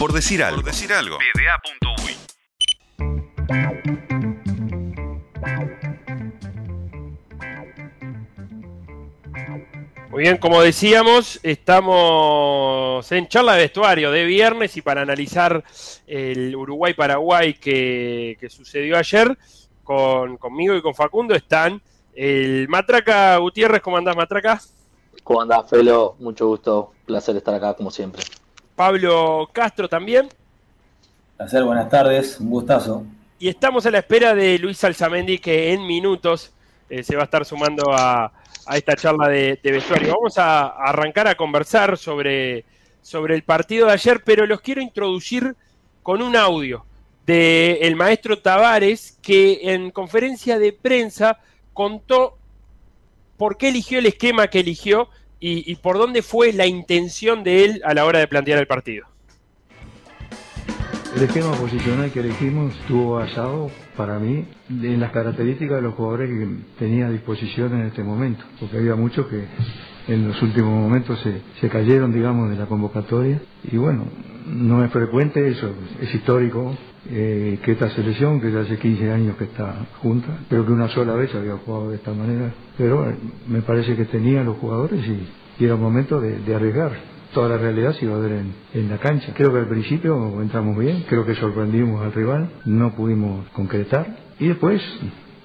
Por decir algo. Por decir algo. Muy bien, como decíamos, estamos en charla de vestuario de viernes y para analizar el Uruguay-Paraguay que, sucedió ayer, con, conmigo y con Facundo están el Matraca Gutiérrez. ¿Cómo andás, Matraca? ¿Cómo andás, Felo? Mucho gusto, placer estar acá como siempre. Pablo Castro también. Placer, buenas tardes, un gustazo. Y estamos a la espera de Luis Alzamendi que en minutos eh, se va a estar sumando a a esta charla de, vestuario. Vamos a, arrancar a conversar sobre, sobre el partido de ayer, pero los quiero introducir con un audio del maestro Tavares, que en conferencia de prensa contó por qué eligió el esquema que eligió y por dónde fue la intención de él a la hora de plantear el partido. El esquema posicional que elegimos estuvo basado, para mí, en las características de los jugadores que tenía a disposición en este momento, porque había muchos que en los últimos momentos se, cayeron, digamos, de la convocatoria. Y bueno, no es frecuente eso, es histórico eh, que esta selección, que ya hace 15 años que está junta, creo que una sola vez había jugado de esta manera, pero me parece que tenía los jugadores y, era un momento de arriesgar toda la realidad se iba a ver en, en, la cancha. Creo que al principio entramos bien, creo que sorprendimos al rival, no pudimos concretar y después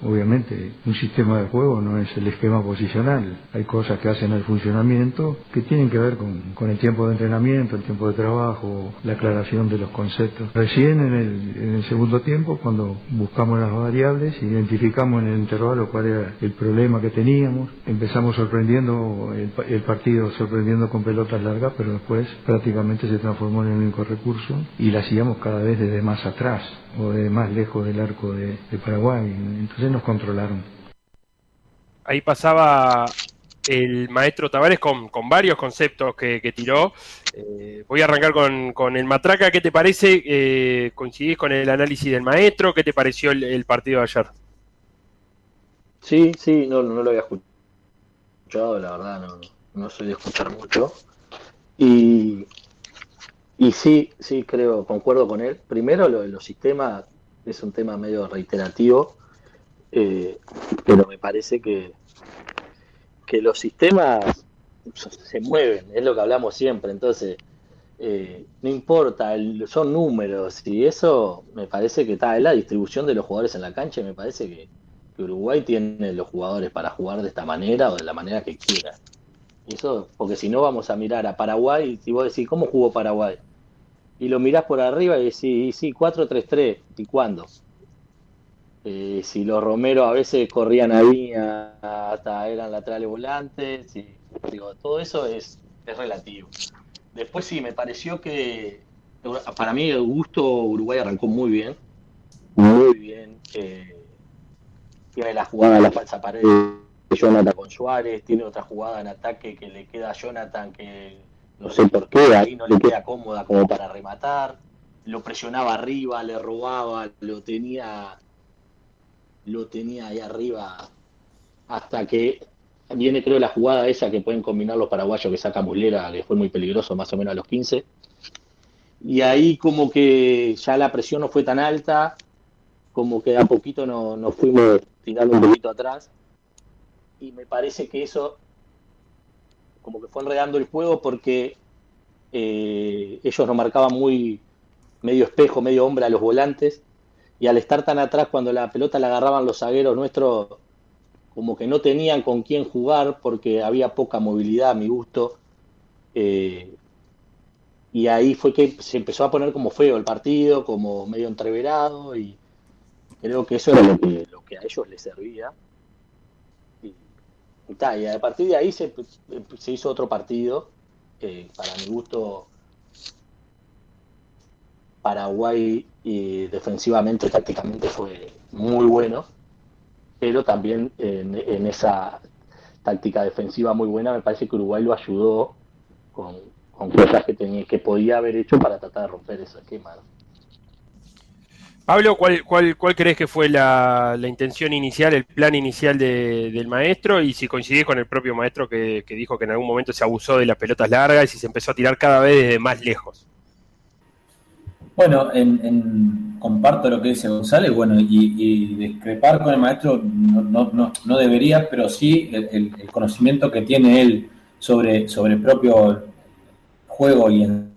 Obviamente, un sistema de juego no es el esquema posicional. Hay cosas que hacen el funcionamiento que tienen que ver con, el tiempo de entrenamiento, el tiempo de trabajo, la aclaración de los conceptos. Recién en el, segundo tiempo, cuando buscamos las variables, identificamos en el intervalo cuál era el problema que teníamos, empezamos sorprendiendo el, el partido, sorprendiendo con pelotas largas, pero después prácticamente se transformó en el único recurso y la hacíamos cada vez desde más atrás o de más lejos del arco de, Paraguay. Entonces nos controlaron. Ahí pasaba el maestro Tavares con, varios conceptos que, tiró. Eh, voy a arrancar con, el Matraca. ¿Qué te parece? Eh, ¿Coincidís con el análisis del maestro? ¿Qué te pareció el, partido de ayer? Sí, sí, no, no lo había escuchado, la verdad, no, no soy de escuchar mucho. Y y sí, sí, creo, concuerdo con él. Primero, lo de los sistemas es un tema medio reiterativo, eh, pero me parece que, que los sistemas se mueven, es lo que hablamos siempre. Entonces, eh, no importa, son números y eso me parece que está en la distribución de los jugadores en la cancha. Y me parece que, Uruguay tiene los jugadores para jugar de esta manera o de la manera que quiera. Eso, porque si no vamos a mirar a Paraguay y vos decís, ¿cómo jugó Paraguay? Y lo mirás por arriba y decís, sí, 4-3-3, ¿y cuándo? Eh, si los Romero a veces corrían ahí, hasta eran laterales volantes, todo eso es, es relativo. Después sí, me pareció que, para mí el gusto Uruguay arrancó muy bien, muy bien. Eh, tiene la jugada a la falsa pared de Jonathan con Suárez, tiene otra jugada en ataque que le queda a Jonathan que no sé por qué, ahí no le queda cómoda como para rematar, lo presionaba arriba, le robaba, lo tenía, lo tenía ahí arriba hasta que viene creo la jugada esa que pueden combinar los paraguayos que saca Mulera, que fue muy peligroso más o menos a los 15. Y ahí como que ya la presión no fue tan alta, como que a poquito nos fuimos tirando un poquito atrás. Y me parece que eso como que fue enredando el juego porque eh, ellos nos marcaban muy medio espejo, medio hombre a los volantes, y al estar tan atrás cuando la pelota la agarraban los zagueros nuestros, como que no tenían con quién jugar porque había poca movilidad a mi gusto. Eh, y ahí fue que se empezó a poner como feo el partido, como medio entreverado, y creo que eso era lo que, lo que a ellos les servía. Y, a partir de ahí se, hizo otro partido. para mi gusto, Paraguay y defensivamente, tácticamente fue muy bueno, pero también en, esa táctica defensiva muy buena me parece que Uruguay lo ayudó con, cosas que, tenía, que podía haber hecho para tratar de romper ese esquema. Pablo, ¿cuál, cuál, cuál crees que fue la, intención inicial, el plan inicial del maestro? Y si coincidís con el propio maestro que, dijo que en algún momento se abusó de las pelotas largas y se empezó a tirar cada vez desde más lejos. Bueno, en, comparto lo que dice González, bueno, y, discrepar con el maestro no, no, no, debería, pero sí el, conocimiento que tiene él sobre, sobre el propio juego y en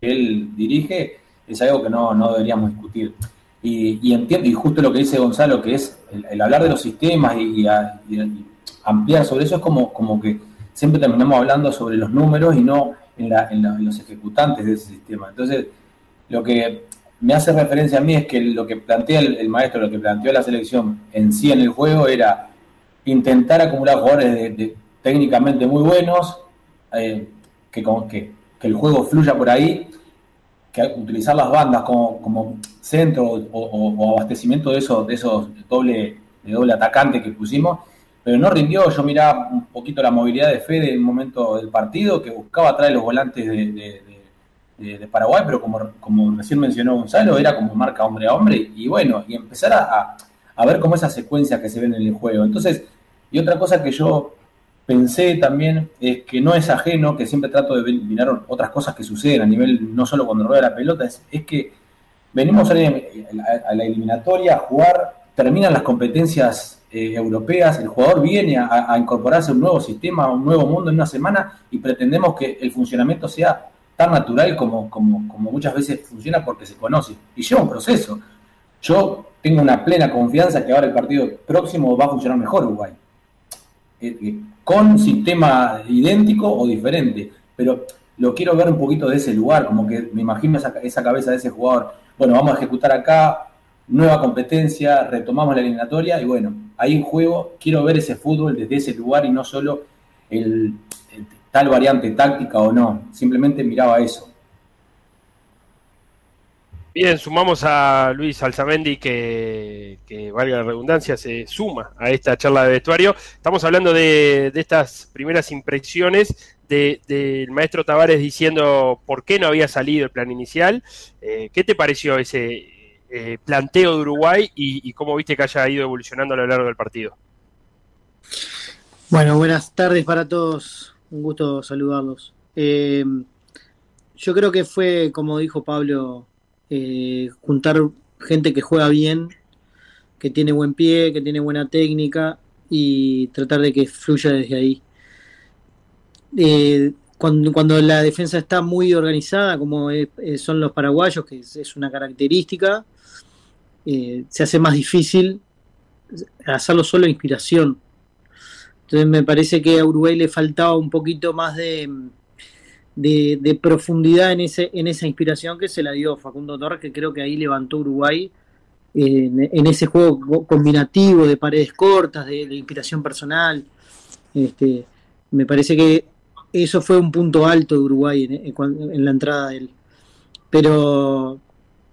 que él dirige es algo que no, deberíamos discutir. Y, entiendo, y justo lo que dice Gonzalo, que es el, hablar de los sistemas y, ampliar sobre eso, es como, como que siempre terminamos hablando sobre los números y no en, en los ejecutantes de ese sistema. Entonces, lo que me hace referencia a mí es que lo que plantea el, maestro, lo que planteó la selección en sí en el juego era intentar acumular jugadores de, técnicamente muy buenos, eh, que, el juego fluya por ahí, que utilizar las bandas como, centro o, abastecimiento de esos, de esos doble, doble atacante que pusimos, pero no rindió. Yo miraba un poquito la movilidad de Fede en un momento del partido, que buscaba traer los volantes de, Paraguay, pero como, como recién mencionó Gonzalo, era como marca hombre a hombre, y bueno, y empezar a, a ver cómo esa secuencia que se ven en el juego. Entonces, y otra cosa que yo pensé también es que no es ajeno, que siempre trato de mirar otras cosas que suceden a nivel, no solo cuando rueda la pelota, es, que venimos a la, eliminatoria a jugar, terminan las competencias eh, europeas, el jugador viene a, a, incorporarse a un nuevo sistema, a un nuevo mundo en una semana y pretendemos que el funcionamiento sea tan natural como, como, muchas veces funciona porque se conoce. Y lleva un proceso. Yo tengo una plena confianza que ahora el partido próximo va a funcionar mejor Uruguay. Eh, eh, con sistema idéntico o diferente. Pero lo quiero ver un poquito de ese lugar, como que me imagino esa, esa cabeza de ese jugador. Bueno, vamos a ejecutar acá, nueva competencia, retomamos la eliminatoria y bueno, ahí en juego quiero ver ese fútbol desde ese lugar y no solo el tal variante táctica o no, simplemente miraba eso. Bien, sumamos a Luis Alzamendi, que, valga la redundancia, se suma a esta charla de vestuario. Estamos hablando de, estas primeras impresiones del maestro Tavares diciendo por qué no había salido el plan inicial. Eh, ¿Qué te pareció ese eh, planteo de Uruguay y, y, cómo viste que haya ido evolucionando a lo largo del partido? Bueno, buenas tardes para todos un gusto saludarlos. Eh, yo creo que fue, como dijo Pablo, eh, juntar gente que juega bien, que tiene buen pie, que tiene buena técnica y tratar de que fluya desde ahí. Eh, cuando, la defensa está muy organizada, como son los paraguayos, que es, una característica, se hace más difícil hacerlo solo inspiración entonces me parece que a Uruguay le faltaba un poquito más de, de, profundidad en, ese, en esa inspiración que se la dio Facundo Torres, que creo que ahí levantó Uruguay en, ese juego combinativo de paredes cortas, de, inspiración personal. Este, me parece que eso fue un punto alto de Uruguay en, la entrada de él. Pero,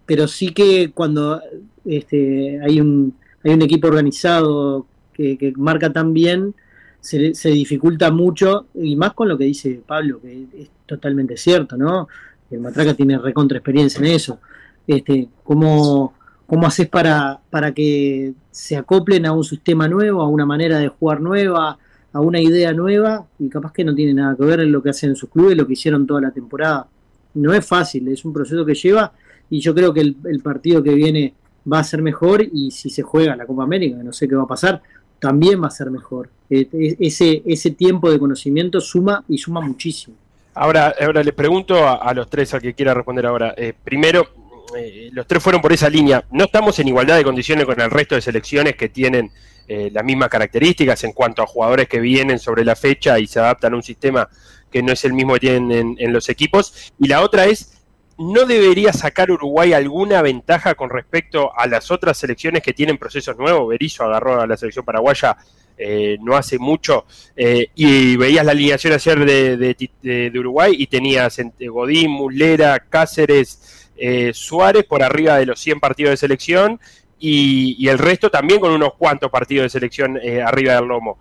pero sí que cuando este, hay, un, hay un equipo organizado que, que marca tan bien, se, dificulta mucho, y más con lo que dice Pablo, que es totalmente cierto, ¿no? El Matraca tiene recontra experiencia en eso. Este, ¿cómo, cómo haces para, para que se acoplen a un sistema nuevo, a una manera de jugar nueva, a una idea nueva? Y capaz que no tiene nada que ver en lo que hacen sus clubes, lo que hicieron toda la temporada. No es fácil, es un proceso que lleva, y yo creo que el partido que viene va a ser mejor, y si se juega la Copa América, no sé qué va a pasar, también va a ser mejor. Eh, ese, ese tiempo de conocimiento suma y suma muchísimo. Ahora, ahora les pregunto a, los tres, al que quiera responder ahora. Eh, primero, eh, los tres fueron por esa línea. No estamos en igualdad de condiciones con el resto de selecciones que tienen las mismas características en cuanto a jugadores que vienen sobre la fecha y se adaptan a un sistema que no es el mismo que tienen en los equipos. Y la otra es, ¿no debería sacar Uruguay alguna ventaja con respecto a las otras selecciones que tienen procesos nuevos? Berizzo agarró a la selección paraguaya eh, no hace mucho eh, y veías la alineación ayer de, Uruguay y tenías Godín, Mulera, Cáceres, eh, Suárez por arriba de los 100 partidos de selección y, el resto también con unos cuantos partidos de selección arriba del lomo.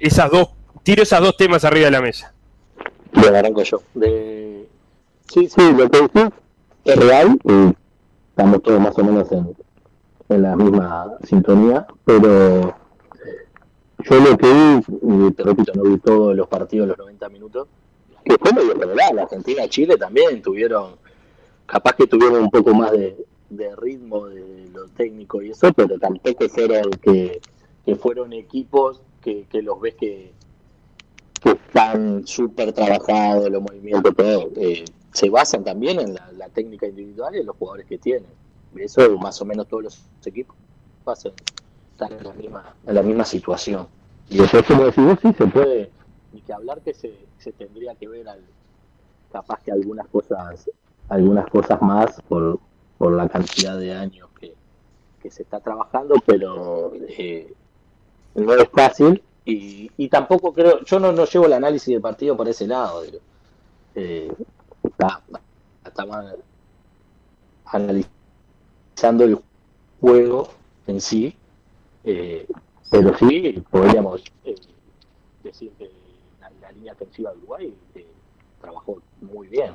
esas dos, tiro esos dos temas arriba de la mesa. Bueno, arranco yo. Sí, sí, lo que decís es real y estamos todos más o menos en, en la misma sintonía, pero yo lo que vi, y te repito, no vi todos los partidos los 90 minutos, que fue medio general, Argentina Chile también tuvieron capaz que tuvieron un poco más de, ritmo de lo técnico y eso, pero tampoco fueron que, que fueron equipos que, los ves que, que están súper trabajados, los movimientos. Eh, se basan también en la, técnica individual y en los jugadores que tienen. Eso más o menos todos los equipos pasan, están en la misma, en la misma situación. Y después, como decimos, sí se puede, ni que hablar que se, se tendría que ver al, capaz que algunas cosas, algunas cosas más por, por la cantidad de años que, que se está trabajando, pero eh, no es fácil y, y, tampoco creo, yo no, no llevo el análisis del partido por ese lado. Eh, está, analizando el juego en sí, eh, pero sí podríamos eh, decir que la, línea defensiva de Uruguay eh, trabajó muy bien.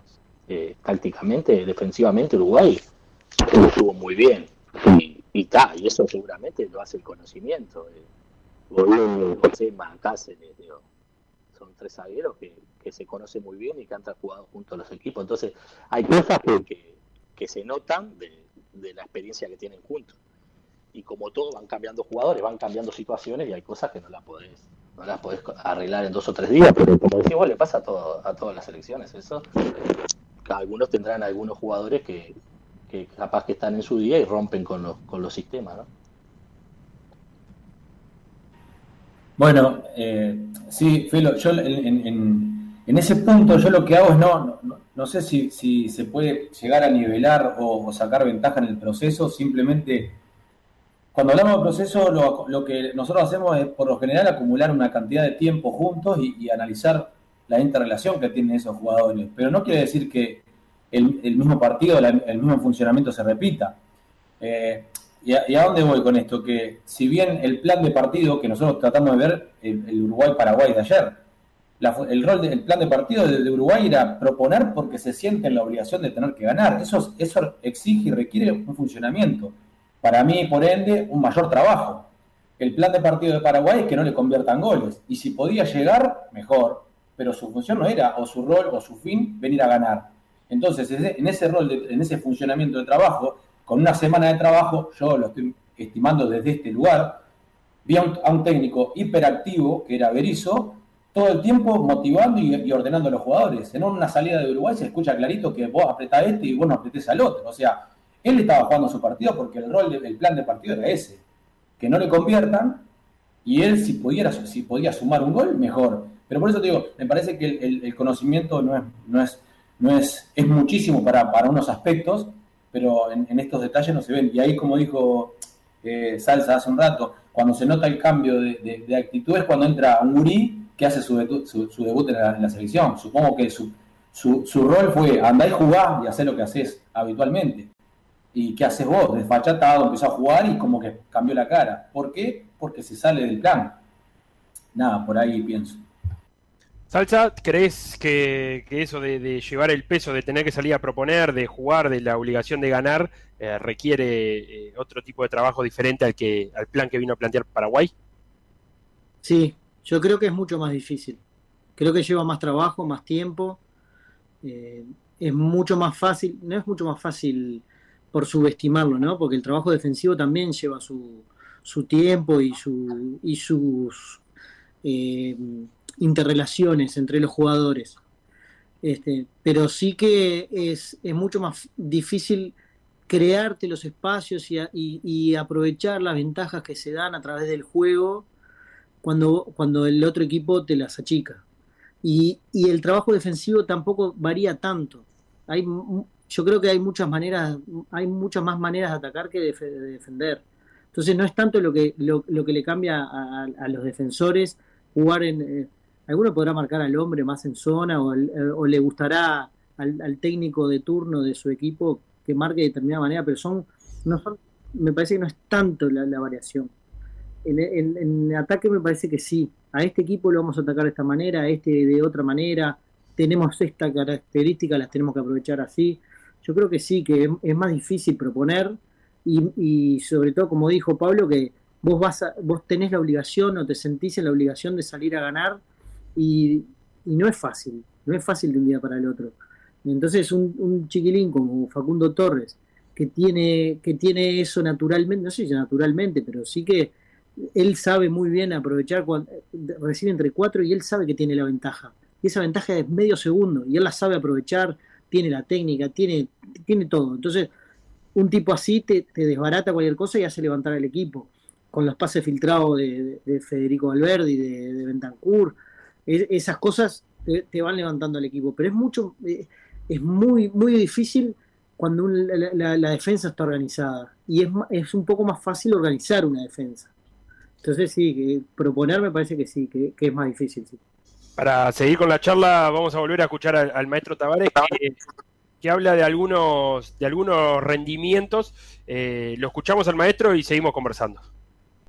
tácticamente, defensivamente, Uruguay estuvo muy bien. Y, y, y eso seguramente lo hace el conocimiento. José Macáceres, son tres zagueros que, que se conocen muy bien y que han jugado junto a los equipos. Entonces, hay cosas que, que, se notan de, la experiencia que tienen juntos. Y como todo, van cambiando jugadores, van cambiando situaciones y hay cosas que no las podés, no las podés arreglar en dos o tres días, pero como decimos, le pasa a, todo, a todas las selecciones eso. Algunos tendrán algunos jugadores que, que capaz que están en su día y rompen con los, con los sistemas, ¿no? Bueno, eh, sí, Felo, yo en, en ese punto yo lo que hago es no, no, sé si, si, se puede llegar a nivelar o, sacar ventaja en el proceso, simplemente cuando hablamos de proceso lo, lo, que nosotros hacemos es por lo general acumular una cantidad de tiempo juntos y, analizar la interrelación que tienen esos jugadores, pero no quiere decir que el, el mismo partido, el mismo funcionamiento se repita. Eh, y, a, dónde voy con esto? Que si bien el plan de partido que nosotros tratamos de ver, el Uruguay-Paraguay de ayer, el rol del plan de partido de, Uruguay era proponer porque se siente en la obligación de tener que ganar. Eso, eso exige y requiere un funcionamiento. Para mí, por ende, un mayor trabajo. El plan de partido de Paraguay es que no le conviertan goles. Y si podía llegar, mejor. Pero su función no era, o su rol, o su fin, venir a ganar. Entonces, en ese rol, en ese funcionamiento de trabajo, con una semana de trabajo, yo lo estoy estimando desde este lugar, vi a un, técnico hiperactivo, que era Berizzo, todo el tiempo motivando y, ordenando a los jugadores. En una salida de Uruguay se escucha clarito que vos apretás este y vos no apretés al otro. O sea, él estaba jugando su partido porque el rol, del plan de partido era ese. Que no le conviertan y él si, pudiera, si podía sumar un gol, mejor. Pero por eso te digo, me parece que el, conocimiento no es, no es, no es, es muchísimo para, para unos aspectos, pero en, estos detalles no se ven. Y ahí, como dijo eh, Salsa hace un rato, cuando se nota el cambio de, de actitud es cuando entra un gurí que hace su, debut en la, selección. Supongo que su, su, rol fue andar y jugar y hacer lo que haces habitualmente. ¿Y qué haces vos? Desfachatado, empezó a jugar y como que cambió la cara. ¿Por qué? Porque se sale del plan. Nada, por ahí pienso. Salsa, ¿crees que, eso de, llevar el peso, de tener que salir a proponer, de jugar, de la obligación de ganar, eh, requiere eh, otro tipo de trabajo diferente al, que, al plan que vino a plantear Paraguay? Sí, yo creo que es mucho más difícil. Creo que lleva más trabajo, más tiempo. Eh, es mucho más fácil, no es mucho más fácil por subestimarlo, ¿no? Porque el trabajo defensivo también lleva su, su tiempo y, su, y sus eh, interrelaciones entre los jugadores. Este, pero sí que es, es, mucho más difícil crearte los espacios y, y, aprovechar las ventajas que se dan a través del juego cuando, cuando el otro equipo te las achica. Y, y el trabajo defensivo tampoco varía tanto. Hay, yo creo que hay muchas maneras, hay muchas más maneras de atacar que de, defender. Entonces no es tanto lo que, lo, que le cambia a, los defensores jugar en... Eh, alguno podrá marcar al hombre más en zona o, o le gustará al, técnico de turno de su equipo que marque de determinada manera, pero son, no son, me parece que no es tanto la variación en, ataque me parece que sí. A este equipo lo vamos a atacar de esta manera, a este de otra manera. Tenemos esta característica, las tenemos que aprovechar así. Yo creo que sí, que es, más difícil proponer y, sobre todo, como dijo Pablo, que vos, vas vos tenés la obligación o te sentís en la obligación de salir a ganar y, no es fácil, no es fácil de un día para el otro. Entonces un, un chiquilín como Facundo Torres, que tiene, que tiene eso naturalmente, no sé si naturalmente, pero sí que él sabe muy bien aprovechar cuando recibe entre cuatro y él sabe que tiene la ventaja. Y esa ventaja es medio segundo y él la sabe aprovechar, tiene la técnica, tiene, tiene todo. Entonces, un tipo así te, desbarata cualquier cosa y hace levantar al equipo. Con los pases filtrados de, Federico Valverde de, de esas cosas te, van levantando al equipo. Pero es mucho, eh, es muy, muy difícil cuando la, defensa está organizada. Y es, es un poco más fácil organizar una defensa. Entonces sí, proponer me parece que sí, que, es más difícil. Para seguir con la charla, vamos a volver a escuchar al, maestro Tavares que, habla de algunos, de algunos rendimientos. Eh, lo escuchamos al maestro y seguimos conversando.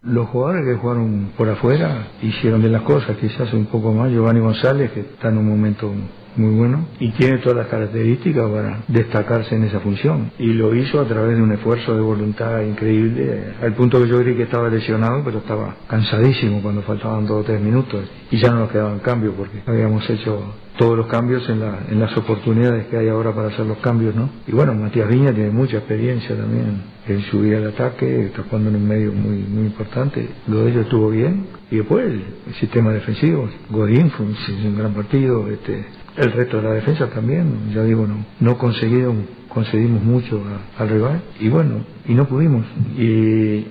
Los jugadores que jugaron por afuera hicieron de las cosas, quizás un poco más. Giovanni González, que está en un momento muy bueno y tiene todas las características para destacarse en esa función. Y lo hizo a través de un esfuerzo de voluntad increíble, al punto que yo creí que estaba lesionado, pero estaba cansadísimo cuando faltaban dos o tres minutos y ya no nos quedaban cambios porque habíamos hecho todos los cambios en, la, en las oportunidades que hay ahora para hacer los cambios, ¿no? Y bueno, Matías Viña tiene mucha experiencia también en subir al ataque, está jugando en un medio muy, muy importante. Lo de ellos estuvo bien. Y después el, sistema defensivo, Godín fue un, gran partido, este, el resto de la defensa también, ya digo, no, no conseguimos, concedimos mucho al rival y bueno, y no pudimos. Y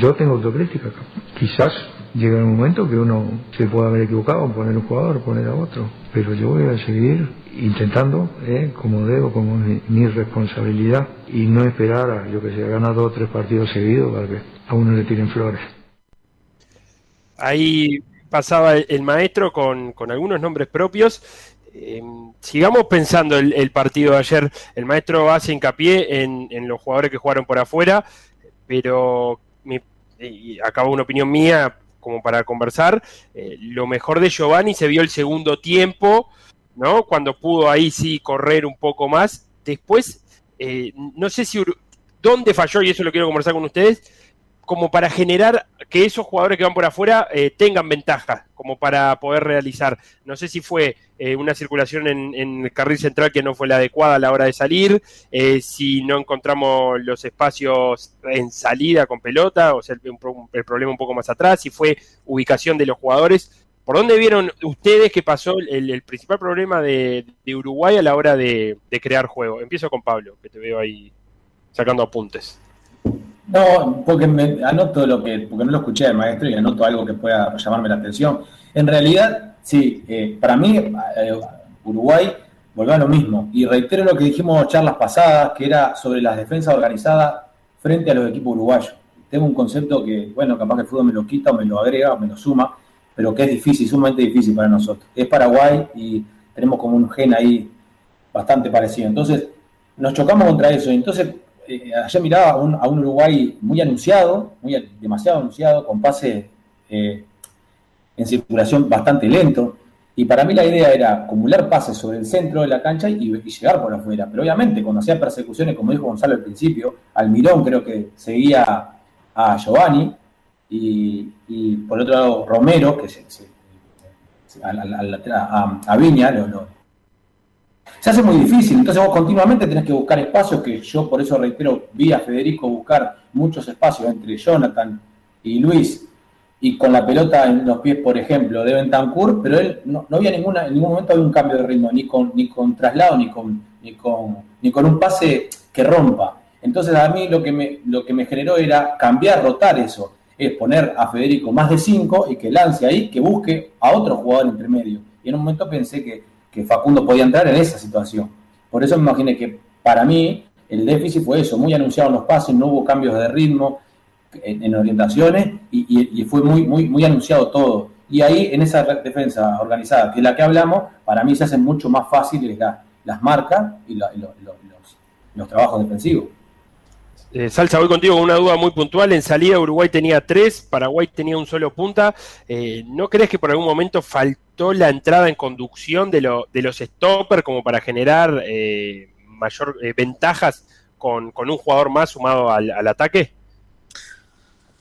yo tengo autocrítica. Quizás llega un momento que uno se puede haber equivocado, poner un jugador, poner a otro, pero yo voy a seguir intentando, ¿eh? como debo, como mi, responsabilidad, y no esperar a, yo que sé, ganar dos o tres partidos seguidos para que a uno le tiren flores. Ahí pasaba el maestro con, con algunos nombres propios eh, sigamos pensando el, partido de ayer. El maestro hace hincapié en, los jugadores que jugaron por afuera, pero acaba una opinión mía como para conversar. Eh, lo mejor de Giovanni se vio el segundo tiempo, ¿no? Cuando pudo ahí sí correr un poco más. Después, eh, no sé si dónde falló, y eso lo quiero conversar con ustedes como para generar que esos jugadores que van por afuera eh, tengan ventaja, como para poder realizar. No sé si fue eh, una circulación en, el carril central que no fue la adecuada a la hora de salir, eh, si no encontramos los espacios en salida con pelota, o sea, el, problema un poco más atrás, si fue ubicación de los jugadores. ¿Por dónde vieron ustedes que pasó el, principal problema de, Uruguay a la hora de crear juego? Empiezo con Pablo, que te veo ahí sacando apuntes. No, porque me anoto lo que, porque no lo escuché del maestro y anoto algo que pueda llamarme la atención. En realidad, sí, eh, para mí eh, Uruguay volvió a lo mismo. Y reitero lo que dijimos charlas pasadas, que era sobre las defensas organizadas frente a los equipos uruguayos. Tengo un concepto que, bueno, capaz que el fútbol me lo quita o me lo agrega o me lo suma, pero que es difícil, sumamente difícil para nosotros. Es Paraguay y tenemos como un gen ahí bastante parecido. Entonces, nos chocamos contra eso. Entonces, eh, ayer miraba a un, Uruguay muy anunciado, muy demasiado anunciado, con pase eh, en circulación bastante lento. Y para mí la idea era acumular pases sobre el centro de la cancha y, llegar por afuera. Pero obviamente, cuando hacía persecuciones, como dijo Gonzalo al principio, Almirón creo que seguía a Giovanni y, por otro lado Romero, que se, a, Viña, lo, se hace muy difícil. Entonces vos continuamente tenés que buscar espacios, que yo por eso reitero, vi a Federico buscar muchos espacios entre Jonathan y Luis, y con la pelota en los pies, por ejemplo, de Bentancur, pero él no, había ninguna, en ningún momento había un cambio de ritmo, ni con, ni con traslado, ni con, ni con, ni con un pase que rompa. Entonces a mí lo que, me, lo que me generó era cambiar, rotar eso, es poner a Federico más de cinco y que lance ahí, que busque a otro jugador entre medio. Y en un momento pensé que que Facundo podía entrar en esa situación. Por eso me imaginé que para mí el déficit fue eso, muy anunciado en los pases, no hubo cambios de ritmo en, orientaciones y, fue muy, muy, anunciado todo. Y ahí en esa defensa organizada, que es la que hablamos, para mí se hacen mucho más fáciles las marcas y los trabajos defensivos. Eh, Salsa, voy contigo con una duda muy puntual. En salida Uruguay tenía tres, Paraguay tenía un solo punta. Eh, ¿No crees que por algún momento faltó la entrada en conducción de, los stoppers como para generar eh, mayor ventajas con, un jugador más sumado al, ataque?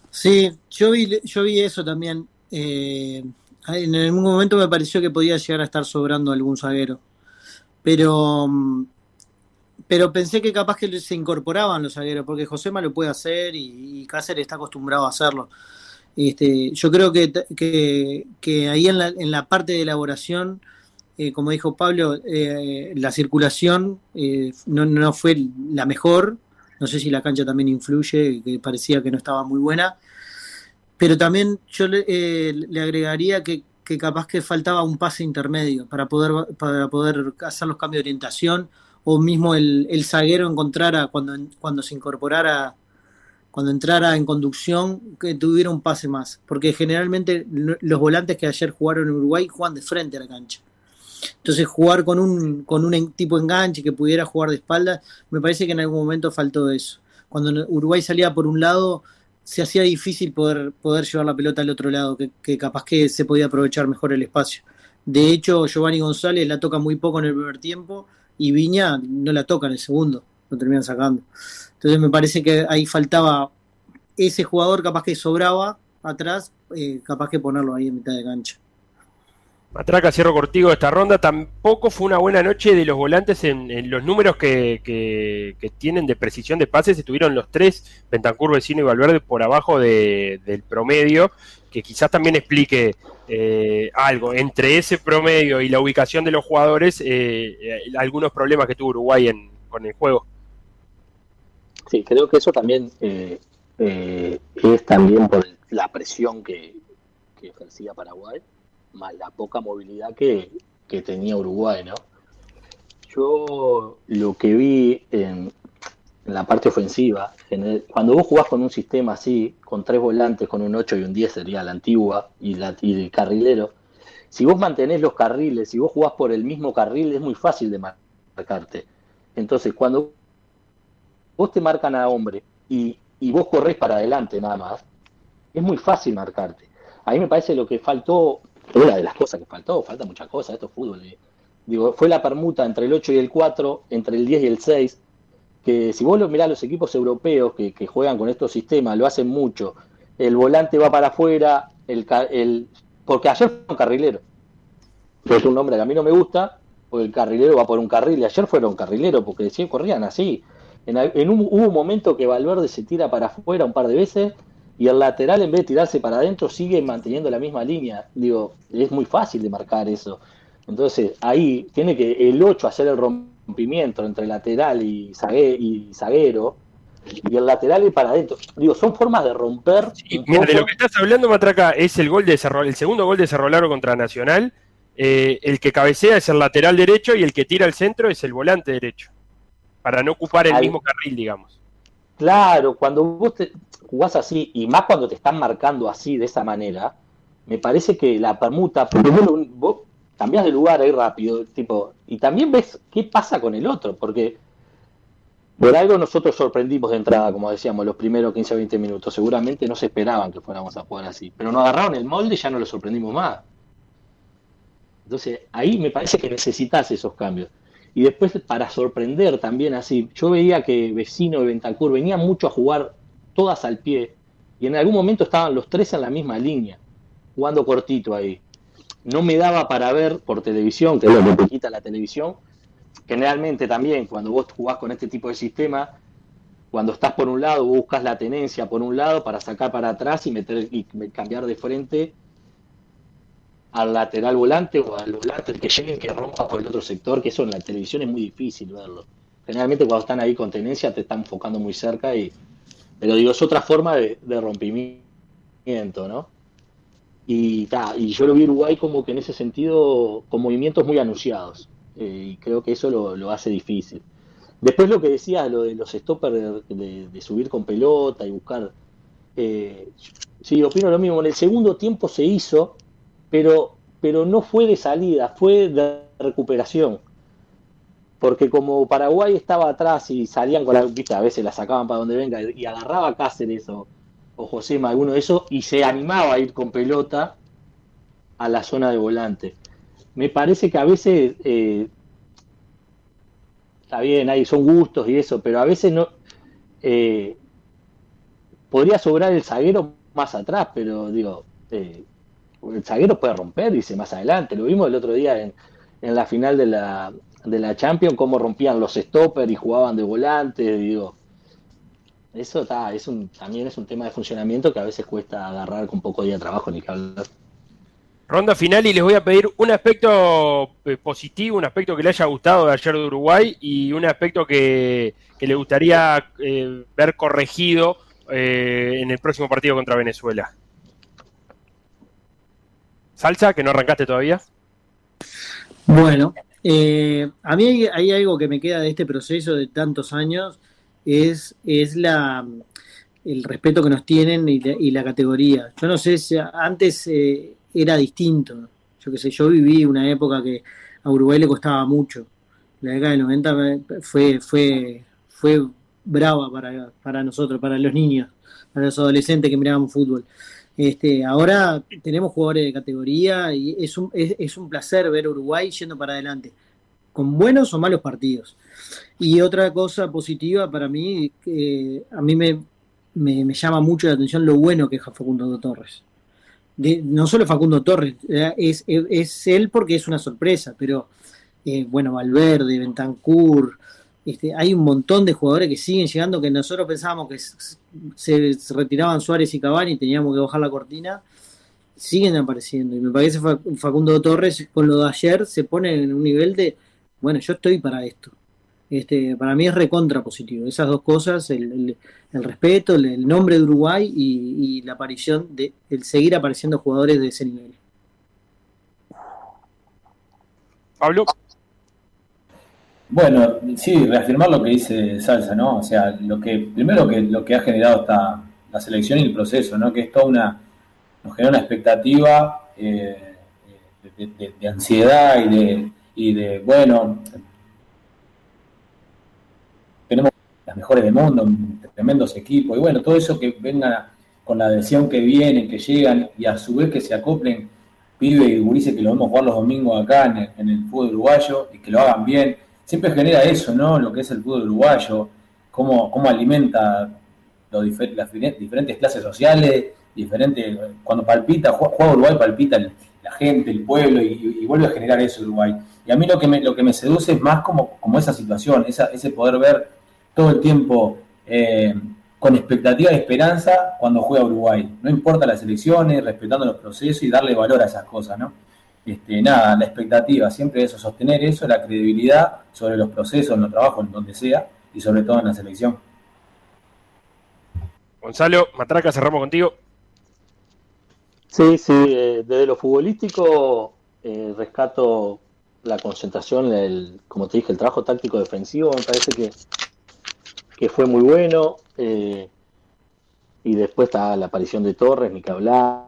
Sí, yo vi, yo vi eso también. en algún momento me pareció que podía llegar a estar sobrando algún zaguero. Pero, pero pensé que capaz que se incorporaban los zagueros, porque Josema lo puede hacer y, Cáceres está acostumbrado a hacerlo. Este, yo creo que, que, ahí en la, en la, parte de elaboración, eh, como dijo Pablo, eh, la circulación eh, no, no, fue la mejor. No sé si la cancha también influye, que parecía que no estaba muy buena. Pero también yo le, le agregaría que, que, capaz que faltaba un pase intermedio para poder, para poder hacer los cambios de orientación o mismo el, el zaguero encontrara cuando, cuando se incorporara cuando entrara en conducción, que tuviera un pase más. Porque generalmente los volantes que ayer jugaron en Uruguay juegan de frente a la cancha. Entonces jugar con un, con un tipo enganche que pudiera jugar de espalda, me parece que en algún momento faltó eso. Cuando Uruguay salía por un lado, se hacía difícil poder, poder llevar la pelota al otro lado, que, que capaz que se podía aprovechar mejor el espacio. De hecho, Giovanni González la toca muy poco en el primer tiempo y Viña no la toca en el segundo, lo terminan sacando. Entonces me parece que ahí faltaba ese jugador capaz que sobraba atrás, eh, capaz que ponerlo ahí en mitad de cancha. Matraca, cierro cortigo esta ronda. Tampoco fue una buena noche de los volantes en, los números que, tienen de precisión de pases. Estuvieron los tres, Bentancur, Vecino y Valverde, por abajo del promedio, que quizás también explique eh, algo. Entre ese promedio y la ubicación de los jugadores, eh, algunos problemas que tuvo Uruguay con el juego. Sí, creo que eso también eh, eh, es también por la presión que, ejercía Paraguay, más la poca movilidad que, tenía Uruguay, ¿no? Yo lo que vi en, la parte ofensiva, cuando vos jugás con un sistema así, con tres volantes, con un 8 y un 10 sería la antigua y, la, y el carrilero, si vos mantenés los carriles, si vos jugás por el mismo carril, es muy fácil de marcarte. Entonces, cuando vos te marcan a hombre y, vos corres para adelante nada más, es muy fácil marcarte. A mí me parece lo que faltó, una de las cosas que faltó, falta muchas cosas, esto es fútbol. Eh. Digo, fue la permuta entre el 8 y el 4, entre el 10 y el 6, que si vos lo mirás los equipos europeos que, juegan con estos sistemas, lo hacen mucho. El volante va para afuera, el, el, porque ayer fue un carrilero. Que es un nombre que a mí no me gusta, porque el carrilero va por un carril, y ayer fueron carrilero, porque decían corrían así. En, un, hubo un momento que Valverde se tira para afuera un par de veces y el lateral en vez de tirarse para adentro sigue manteniendo la misma línea. Digo, es muy fácil de marcar eso. Entonces ahí tiene que el 8 hacer el rompimiento entre lateral y, zaguero y el lateral ir para adentro. Digo, son formas de romper. mira, de lo que estás hablando, Matraca, es el gol de el segundo gol de Cerro contra Nacional. Eh, el que cabecea es el lateral derecho y el que tira al centro es el volante derecho para no ocupar el mismo carril, digamos. Claro, cuando vos te jugás así, y más cuando te están marcando así, de esa manera, me parece que la permuta, porque vos, cambiás de lugar ahí rápido, tipo, y también ves qué pasa con el otro, porque por algo nosotros sorprendimos de entrada, como decíamos, los primeros 15 o 20 minutos. Seguramente no se esperaban que fuéramos a jugar así, pero nos agarraron el molde y ya no lo sorprendimos más. Entonces, ahí me parece que necesitas esos cambios. Y después, para sorprender también así, yo veía que Vecino y Ventancur venían mucho a jugar todas al pie. Y en algún momento estaban los tres en la misma línea, jugando cortito ahí. No me daba para ver por televisión, que es lo que te quita la televisión. Generalmente también, cuando vos jugás con este tipo de sistema, cuando estás por un lado, buscas la tenencia por un lado para sacar para atrás y meter y cambiar de frente al lateral volante o al volante que llegue que rompa por el otro sector, que eso en la televisión es muy difícil verlo. Generalmente cuando están ahí con tenencia te están enfocando muy cerca y pero digo, es otra forma de, rompimiento, ¿no? Y, y yo lo vi Uruguay como que en ese sentido con movimientos muy anunciados eh, y creo que eso lo, hace difícil. Después lo que decía, lo de los stoppers de, subir con pelota y buscar... Eh, sí, opino lo mismo. En el segundo tiempo se hizo, pero, pero no fue de salida, fue de recuperación. Porque como Paraguay estaba atrás y salían con la vista, a veces la sacaban para donde venga y agarraba Cáceres o, o Josema, alguno de esos, y se animaba a ir con pelota a la zona de volante. Me parece que a veces eh, está bien, ahí son gustos y eso, pero a veces no eh, podría sobrar el zaguero más atrás, pero digo, eh, el zaguero puede romper, dice más adelante. Lo vimos el otro día en, la final de la, de la Champions, cómo rompían los stoppers y jugaban de volante, digo. Eso está, es un, también es un tema de funcionamiento que a veces cuesta agarrar con poco día de trabajo ni que hablar. Ronda final y les voy a pedir un aspecto eh, positivo, un aspecto que le haya gustado de ayer de Uruguay y un aspecto que, le gustaría eh, ver corregido eh, en el próximo partido contra Venezuela. Salsa, que no arrancaste todavía. Bueno, a mí hay, algo que me queda de este proceso de tantos años, es, es la, el respeto que nos tienen y la, categoría. Yo no sé si antes era distinto. Yo qué sé, yo viví una época que a Uruguay le costaba mucho. La década del 90 fue, fue, fue brava para, para nosotros, para los niños, para los adolescentes que mirábamos fútbol. Este, ahora tenemos jugadores de categoría y es un, es, un placer ver a Uruguay yendo para adelante, con buenos o malos partidos. Y otra cosa positiva para mí, a mí me, llama mucho la atención lo bueno que es Facundo Torres no solo Facundo Torres, es, es, él porque es una sorpresa, pero eh, bueno, Valverde, Bentancur, este, hay un montón de jugadores que siguen llegando que nosotros pensábamos que se, retiraban Suárez y Cavani y teníamos que bajar la cortina, siguen apareciendo. Y me parece Facundo Torres con lo de ayer se pone en un nivel de, bueno, yo estoy para esto. Este, para mí es recontra positivo. Esas dos cosas, el, respeto, el, nombre de Uruguay y, la aparición de el seguir apareciendo jugadores de ese nivel. Pablo. Bueno, sí, reafirmar lo que dice Salsa, ¿no? O sea, lo que primero que lo que ha generado esta la selección y el proceso, ¿no? Que es toda una nos genera una expectativa eh, de, ansiedad y de, y de bueno, tenemos las mejores del mundo, tremendos equipos, y bueno, todo eso que venga con la adhesión que vienen, que llegan, y a su vez que se acoplen pibe y gurises que lo vemos jugar los domingos acá en el, fútbol uruguayo y que lo hagan bien, siempre genera eso, ¿no? Lo que es el fútbol uruguayo, cómo, cómo alimenta los las diferentes clases sociales, diferentes, cuando palpita, juega, Uruguay, palpita la gente, el pueblo, y, vuelve a generar eso Uruguay. Y a mí lo que me, lo que me seduce es más como, como esa situación, esa, ese poder ver todo el tiempo eh, con expectativa y esperanza cuando juega Uruguay. No importa las elecciones, respetando los procesos y darle valor a esas cosas, ¿no? Este, nada, la expectativa, siempre eso, sostener eso, la credibilidad sobre los procesos, en los trabajos, en donde sea, y sobre todo en la selección. Gonzalo, Matraca, cerramos contigo. Sí, sí, eh, desde lo futbolístico eh, rescato la concentración, el, como te dije, el trabajo táctico defensivo, me parece que que fue muy bueno. Eh, y después está la aparición de Torres, ni que hablar,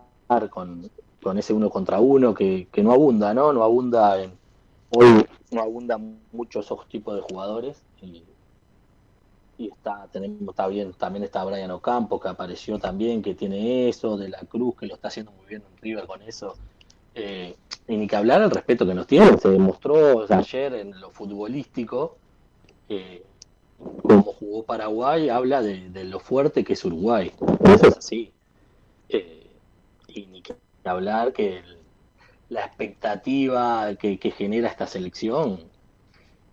con, con ese uno contra uno que, no abunda, ¿no? No abunda en. Hoy no abunda muchos esos tipos de jugadores. Y, está, tenemos, está bien, también está Brian Ocampo, que apareció también, que tiene eso, de la Cruz, que lo está haciendo muy bien en River con eso. Eh, y ni que hablar el respeto que nos tiene, se demostró ayer en lo futbolístico. Eh, como jugó Paraguay, habla de, lo fuerte que es Uruguay. Eso es así. Eh, y ni que hablar que la expectativa que, genera esta selección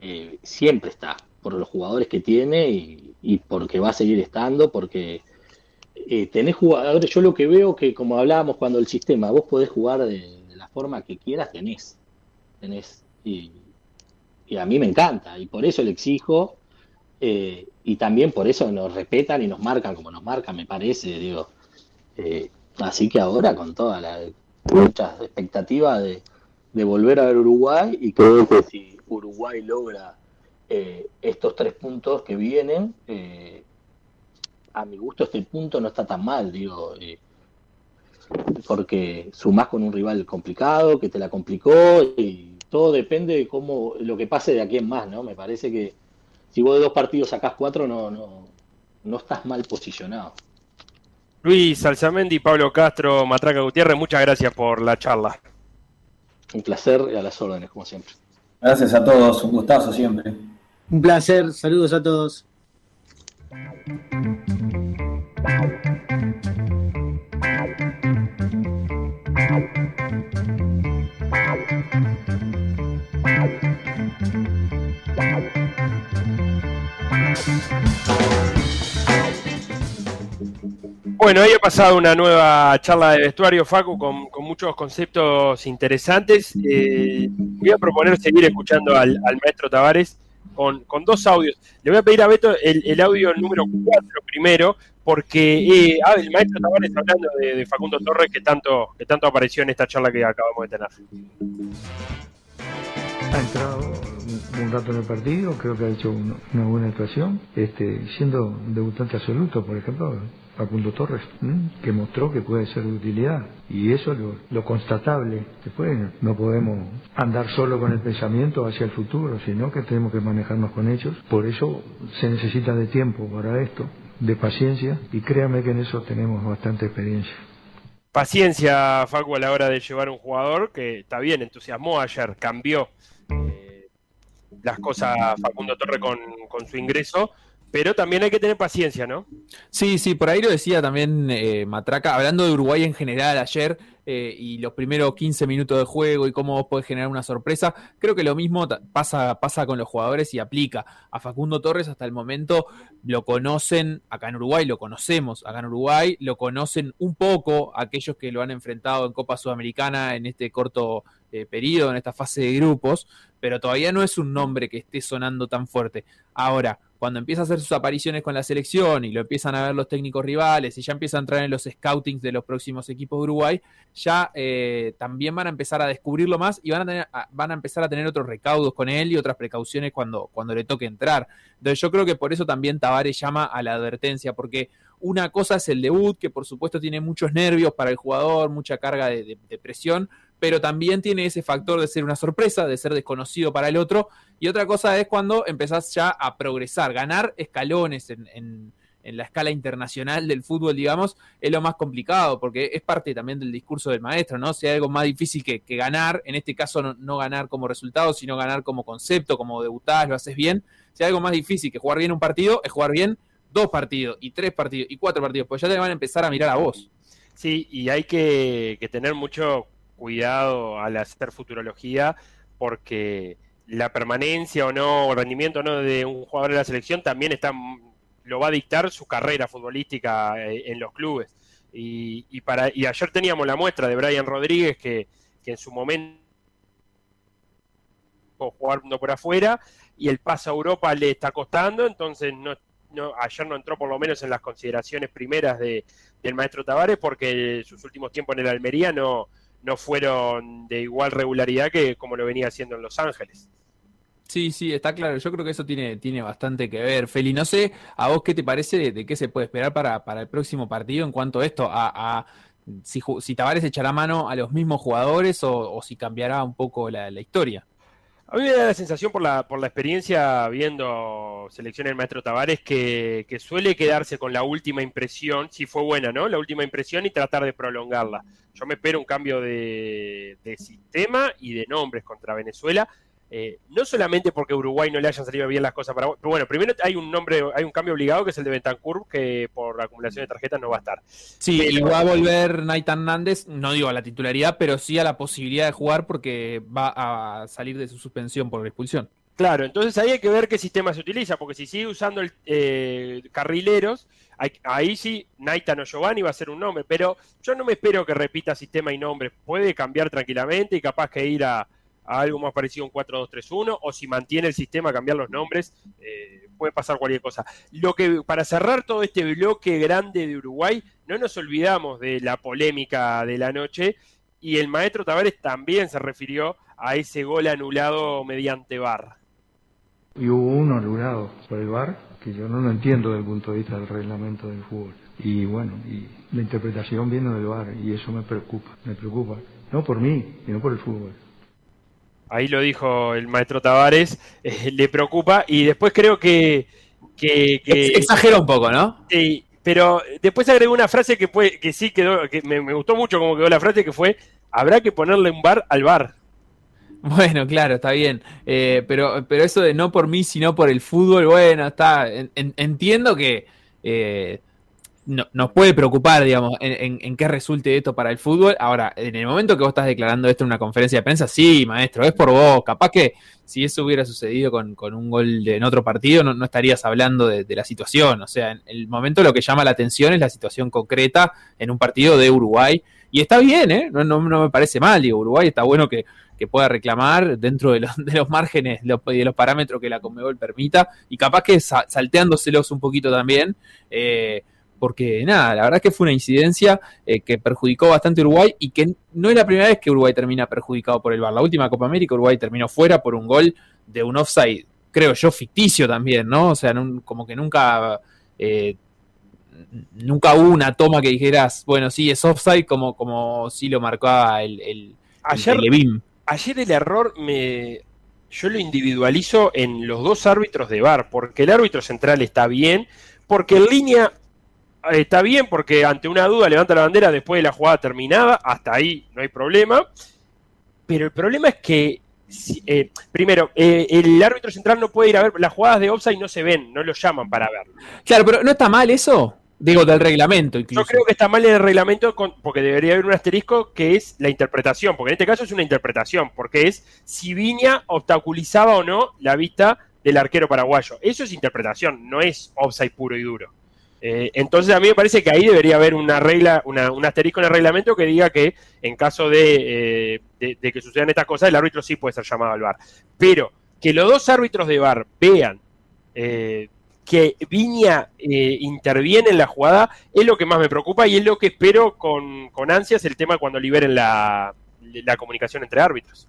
eh, siempre está, por los jugadores que tiene y, porque va a seguir estando, porque eh, tenés jugadores, yo lo que veo que como hablábamos cuando el sistema, vos podés jugar de, forma que quieras, tenés. tenés y, y a mí me encanta, y por eso le exijo eh, y también por eso nos respetan y nos marcan como nos marcan, me parece, digo. Eh, así que ahora con toda la muchas expectativas de, volver a ver Uruguay y creo que si Uruguay logra eh, estos tres puntos que vienen, a mi gusto este punto no está tan mal, digo, porque sumás con un rival complicado, que te la complicó y todo depende de cómo lo que pase de aquí en más, ¿no? Me parece que si vos de dos partidos sacás cuatro, no, no, no estás mal posicionado. Luis Alzamendi, Pablo Castro, Matraca Gutiérrez, muchas gracias por la charla. Un placer y a las órdenes, como siempre. Gracias a todos, un gustazo siempre. Un placer, saludos a todos. Bueno, hoy ha pasado una nueva charla de vestuario, Facu, con, muchos conceptos interesantes. Eh, voy a proponer seguir escuchando al, maestro Tavares con, dos audios. Le voy a pedir a Beto el, el audio número 4 primero, porque eh, ah, el maestro Tavares hablando de, Facundo Torres, que tanto, que tanto apareció en esta charla que acabamos de tener. Ha entrado un rato en el partido, creo que ha hecho una buena actuación, este, siendo debutante absoluto, por ejemplo, Facundo Torres, que mostró que puede ser de utilidad. Y eso es lo, constatable. Después no podemos andar solo con el pensamiento hacia el futuro, sino que tenemos que manejarnos con ellos. Por eso se necesita de tiempo para esto, de paciencia, y créame que en eso tenemos bastante experiencia. Paciencia, Facu, a la hora de llevar un jugador que está bien, entusiasmó ayer, cambió eh, las cosas Facundo Torres con, con su ingreso pero también hay que tener paciencia, ¿no? Sí, sí, por ahí lo decía también eh, Matraca, hablando de Uruguay en general ayer eh, y los primeros 15 minutos de juego y cómo vos podés generar una sorpresa, creo que lo mismo pasa, pasa con los jugadores y aplica. A Facundo Torres hasta el momento lo conocen, acá en Uruguay lo conocemos, acá en Uruguay lo conocen un poco aquellos que lo han enfrentado en Copa Sudamericana en este corto eh, periodo, en esta fase de grupos, pero todavía no es un nombre que esté sonando tan fuerte. Ahora, cuando empieza a hacer sus apariciones con la selección y lo empiezan a ver los técnicos rivales y ya empieza a entrar en los scoutings de los próximos equipos de Uruguay, ya eh, también van a empezar a descubrirlo más y van a, tener, van a empezar a tener otros recaudos con él y otras precauciones cuando, cuando le toque entrar. Entonces yo creo que por eso también Tavares llama a la advertencia, porque una cosa es el debut, que por supuesto tiene muchos nervios para el jugador, mucha carga de presión, pero también tiene ese factor de ser una sorpresa, de ser desconocido para el otro. Y otra cosa es cuando empezás ya a progresar, ganar escalones en, la escala internacional del fútbol, digamos, es lo más complicado, porque es parte también del discurso del maestro, ¿no? Si hay algo más difícil que, ganar, en este caso no, ganar como resultado, sino ganar como concepto, como debutás, lo haces bien. Si hay algo más difícil que jugar bien un partido, es jugar bien dos partidos, y tres partidos, y cuatro partidos, pues ya te van a empezar a mirar a vos. Sí, y hay que, que tener mucho cuidado al hacer futurología porque la permanencia o no, o rendimiento o no de un jugador de la selección también está, lo va a dictar su carrera futbolística eh, en los clubes. Y, para, y ayer teníamos la muestra de Brian Rodríguez que, en su momento jugando por afuera y el paso a Europa le está costando, entonces no, ayer no entró por lo menos en las consideraciones primeras de, del maestro Tavares porque sus últimos tiempos en el Almería no, no fueron de igual regularidad que como lo venía haciendo en Los Ángeles. Sí, sí, está claro. Yo creo que eso tiene, tiene bastante que ver. Feli, no sé, ¿a vos qué te parece de, qué se puede esperar para, el próximo partido en cuanto a esto? A, si, si, Tavares echará mano a los mismos jugadores o, si cambiará un poco la historia. A mí me da la sensación por la, por la experiencia viendo selección del maestro Tavares que, suele quedarse con la última impresión, si fue buena, ¿no? La última impresión y tratar de prolongarla. Yo me espero un cambio de, de sistema y de nombres contra Venezuela. Eh, no solamente porque Uruguay no le hayan salido bien las cosas para pero bueno, primero hay un nombre, hay un cambio obligado que es el de Bentancur, que por la acumulación de tarjetas no va a estar. Sí, y va a volver Naitan Nández, no digo a la titularidad, pero sí a la posibilidad de jugar porque va a salir de su suspensión por la expulsión. Claro, entonces ahí hay que ver qué sistema se utiliza, porque si sigue usando el eh, carrileros, ahí sí, Naitan o Giovanni va a ser un nombre, pero yo no me espero que repita sistema y nombre, puede cambiar tranquilamente y capaz que ir a, a algo más parecido un 4-2-3-1, o si mantiene el sistema, cambiar los nombres, eh, puede pasar cualquier cosa. Lo que, para cerrar todo este bloque grande de Uruguay, no nos olvidamos de la polémica de la noche, y el maestro Tavares también se refirió a ese gol anulado mediante VAR. Y hubo uno anulado por el VAR, que yo no lo entiendo desde el punto de vista del reglamento del fútbol. Y bueno, y la interpretación viene del VAR, y eso me preocupa, me preocupa. No por mí, sino por el fútbol ahí lo dijo el maestro Tavares, eh, le preocupa y después creo que... que, Exagera un poco, ¿no? Sí, pero después agregó una frase que, fue, que sí quedó, que me, gustó mucho como quedó la frase, que fue, habrá que ponerle un bar al bar. Bueno, claro, está bien. Eh, pero, pero eso de no por mí, sino por el fútbol, bueno, está. entiendo que eh, no, nos puede preocupar, digamos, en, qué resulte esto para el fútbol. Ahora, en el momento que vos estás declarando esto en una conferencia de prensa, sí, maestro, es por vos. Capaz que si eso hubiera sucedido con, un gol en otro partido, no, estarías hablando de, la situación. O sea, en el momento lo que llama la atención es la situación concreta en un partido de Uruguay. Y está bien, ¿eh? No, no, me parece mal, digo, Uruguay está bueno que, pueda reclamar dentro de los, de los márgenes y de los parámetros que la Conmebol permita, y capaz que salteándoselos un poquito también, eh, porque nada, la verdad es que fue una incidencia eh, que perjudicó bastante a Uruguay y que no es la primera vez que Uruguay termina perjudicado por el VAR. La última Copa América Uruguay terminó fuera por un gol de un offside, creo yo, ficticio también, ¿no? O sea, como que nunca... Eh, nunca hubo una toma que dijeras, bueno, sí, es offside como, como sí lo marcaba el, el, ayer, Ayer el error me, yo lo individualizo en los dos árbitros de VAR, porque el árbitro central está bien, porque en línea está bien porque ante una duda levanta la bandera después de la jugada terminada, hasta ahí no hay problema. Pero el problema es que, eh, primero, eh, el árbitro central no puede ir a ver, las jugadas de offside no se ven, no lo llaman para verlo. Claro, pero ¿no está mal eso? Digo, del reglamento incluso. Yo creo que está mal el reglamento porque debería haber un asterisco que es la interpretación, porque en este caso es una interpretación, porque es si Viña obstaculizaba o no la vista del arquero paraguayo. Eso es interpretación, no es offside puro y duro. Eh, entonces a mí me parece que ahí debería haber una regla, un asterisco en el reglamento que diga que en caso de, eh, que sucedan estas cosas, el árbitro sí puede ser llamado al VAR. Pero que los dos árbitros de VAR vean eh, que Viña interviene en la jugada es lo que más me preocupa y es lo que espero con, ansias el tema cuando liberen la comunicación entre árbitros.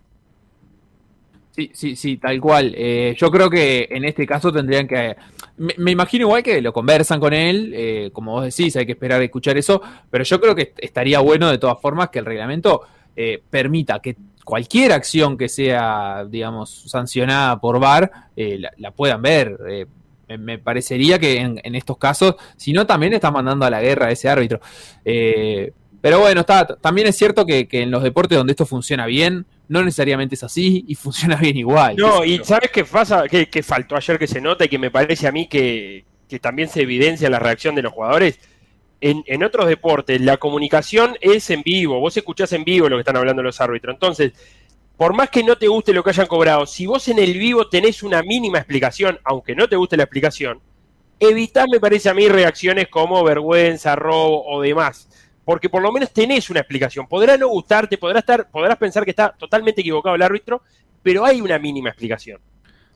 Sí, sí, sí, tal cual. Eh, yo creo que en este caso tendrían que. Me, imagino igual que lo conversan con él, eh, como vos decís, hay que esperar a escuchar eso, pero yo creo que estaría bueno de todas formas que el reglamento eh, permita que cualquier acción que sea, digamos, sancionada por VAR la, puedan ver. Me, parecería que en, estos casos, si no, también está mandando a la guerra a ese árbitro. pero bueno, está, también es cierto que en los deportes donde esto funciona bien, no necesariamente es así y funciona bien igual. No, y ¿sabes qué pasa? Que, faltó ayer que se nota y que me parece a mí que, también se evidencia la reacción de los jugadores. En, otros deportes, la comunicación es en vivo, vos escuchás en vivo lo que están hablando los árbitros. Entonces, por más que no te guste lo que hayan cobrado, si vos en el vivo tenés una mínima explicación, aunque no te guste la explicación, evitás, me parece a mí, reacciones como vergüenza, robo o demás porque por lo menos tenés una explicación. Podrá no gustarte, podrás, estar, podrás pensar que está totalmente equivocado el árbitro, pero hay una mínima explicación.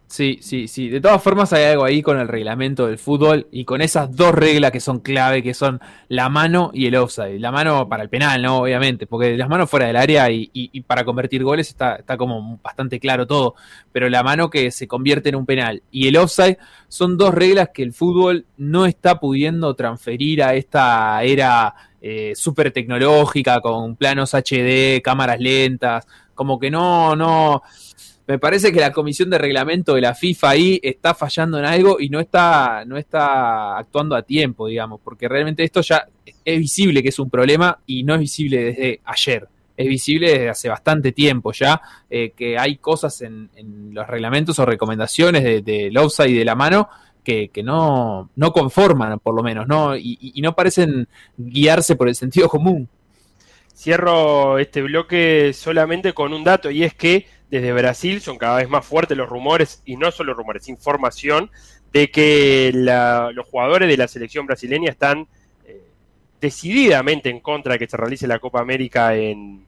Sí, sí, sí. De todas formas hay algo ahí con el reglamento del fútbol y con esas dos reglas que son clave, que son la mano y el offside. La mano para el penal, ¿no? Obviamente, porque las manos fuera del área y, para convertir goles está, está, como bastante claro todo. Pero la mano que se convierte en un penal y el offside son dos reglas que el fútbol no está pudiendo transferir a esta era eh, súper tecnológica, con planos HD, cámaras lentas, como que no, no. Me parece que la comisión de reglamento de la FIFA ahí está fallando en algo y no está, no está actuando a tiempo, digamos, porque realmente esto ya es visible que es un problema y no es visible desde ayer. Es visible desde hace bastante tiempo ya eh, que hay cosas en, los reglamentos o recomendaciones de, de y de la mano que, no, no, conforman, por lo menos, ¿no? Y, no parecen guiarse por el sentido común. Cierro este bloque solamente con un dato, y es que desde Brasil son cada vez más fuertes los rumores, y no solo rumores, información de que los jugadores de la selección brasileña están eh, decididamente en contra de que se realice la Copa América en,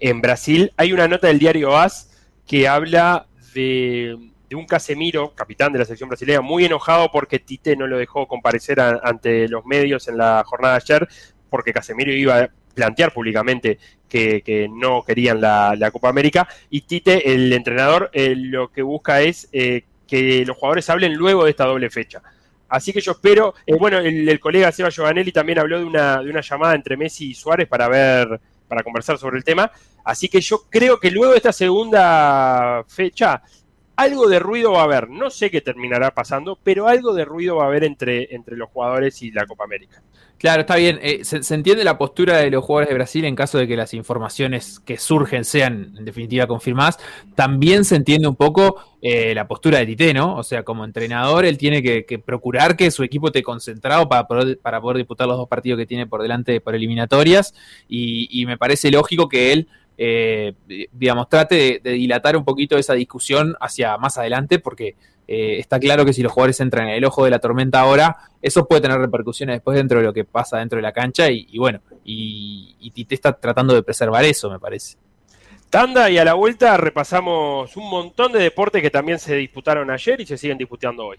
en Brasil. Hay una nota del diario AS que habla de de un Casemiro, capitán de la selección brasileña, muy enojado porque Tite no lo dejó comparecer ante los medios en la jornada de ayer, porque Casemiro iba a plantear públicamente que, no querían la, Copa América, y Tite, el entrenador, eh, lo que busca es eh, que los jugadores hablen luego de esta doble fecha. Así que yo espero, eh, bueno, el, colega Seba Giovanelli también habló de una, de una llamada entre Messi y Suárez para ver, para conversar sobre el tema. Así que yo creo que luego de esta segunda fecha algo de ruido va a haber. No sé qué terminará pasando, pero algo de ruido va a haber entre, entre los jugadores y la Copa América. Claro, está bien. Eh, se, entiende la postura de los jugadores de Brasil en caso de que las informaciones que surgen sean en definitiva confirmadas. También se entiende un poco eh, la postura de Tite, ¿no? O sea, como entrenador, él tiene que, procurar que su equipo esté concentrado para poder, para poder disputar los dos partidos que tiene por delante por eliminatorias. Y, me parece lógico que él, eh, digamos, trate de dilatar un poquito esa discusión hacia más adelante, porque eh, está claro que si los jugadores entran en el ojo de la tormenta ahora, eso puede tener repercusiones después dentro de lo que pasa dentro de la cancha y, bueno, y, y Tite está tratando de preservar eso, me parece. Tanda y a la vuelta repasamos un montón de deportes que también se disputaron ayer y se siguen disputando hoy.